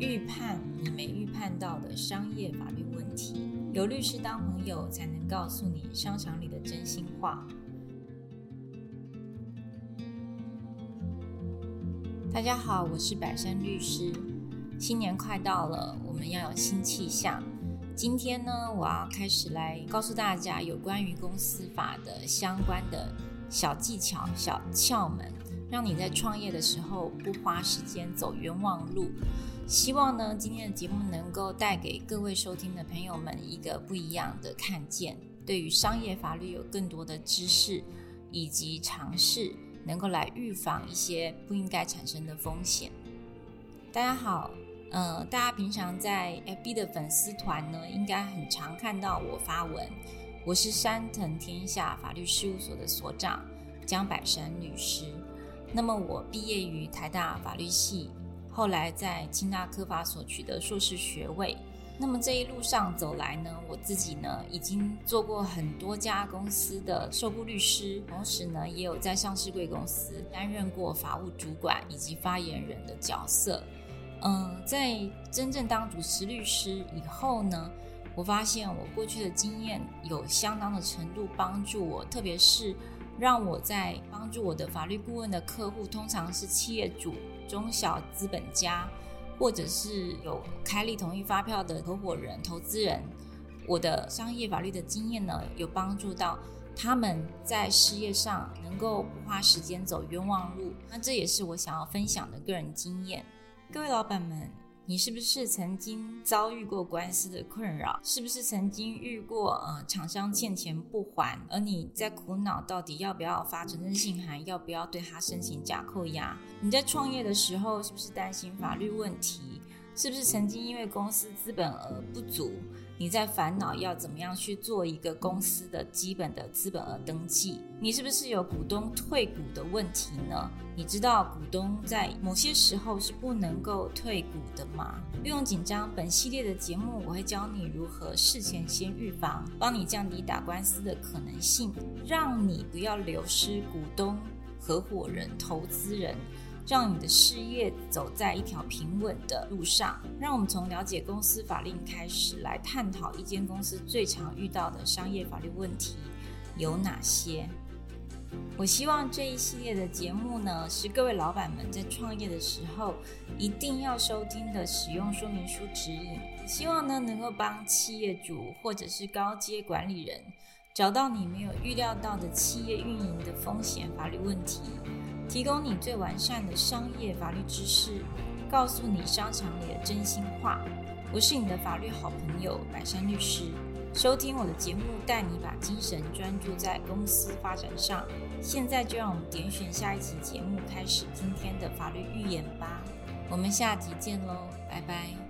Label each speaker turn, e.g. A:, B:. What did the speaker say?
A: 预判你没预判到的商业法律问题，有律师当朋友，才能告诉你商场里的真心话。大家好，我是百山律师。新年快到了，我们要有新气象。今天呢，我要开始来告诉大家有关于公司法的相关的小技巧、小窍门，让你在创业的时候不花时间走冤枉路。希望呢，今天的节目能够带给各位收听的朋友们一个不一样的看见，对于商业法律有更多的知识以及尝试，能够来预防一些不应该产生的风险。大家好。呃，大家平常在 FB 的粉丝团呢，应该很常看到我发文。我是山藤天下法律事务所的所长江百山律师。那么我毕业于台大法律系，后来在清大科法所取得硕士学位。那么这一路上走来呢，我自己呢已经做过很多家公司的受雇律师，同时呢也有在上市贵公司担任过法务主管以及发言人的角色。嗯，在真正当主持律师以后呢，我发现我过去的经验有相当的程度帮助我，特别是让我在帮助我的法律顾问的客户，通常是企业主、中小资本家，或者是有开立同意发票的合伙人、投资人，我的商业法律的经验呢，有帮助到他们在事业上能够不花时间走冤枉路。那这也是我想要分享的个人经验。各位老板们，你是不是曾经遭遇过官司的困扰？是不是曾经遇过呃厂商欠钱不还，而你在苦恼到底要不要发传真信函，要不要对他申请假扣押？你在创业的时候是不是担心法律问题？是不是曾经因为公司资本额不足？你在烦恼要怎么样去做一个公司的基本的资本额登记？你是不是有股东退股的问题呢？你知道股东在某些时候是不能够退股的吗？不用紧张，本系列的节目我会教你如何事前先预防，帮你降低打官司的可能性，让你不要流失股东、合伙人、投资人。让你的事业走在一条平稳的路上。让我们从了解公司法令开始，来探讨一间公司最常遇到的商业法律问题有哪些。我希望这一系列的节目呢，是各位老板们在创业的时候一定要收听的使用说明书指引。希望呢，能够帮企业主或者是高阶管理人找到你没有预料到的企业运营的风险法律问题。提供你最完善的商业法律知识，告诉你商场里的真心话。我是你的法律好朋友百山律师。收听我的节目，带你把精神专注在公司发展上。现在就让我们点选下一集节目，开始今天的法律预言吧。我们下集见喽，拜拜。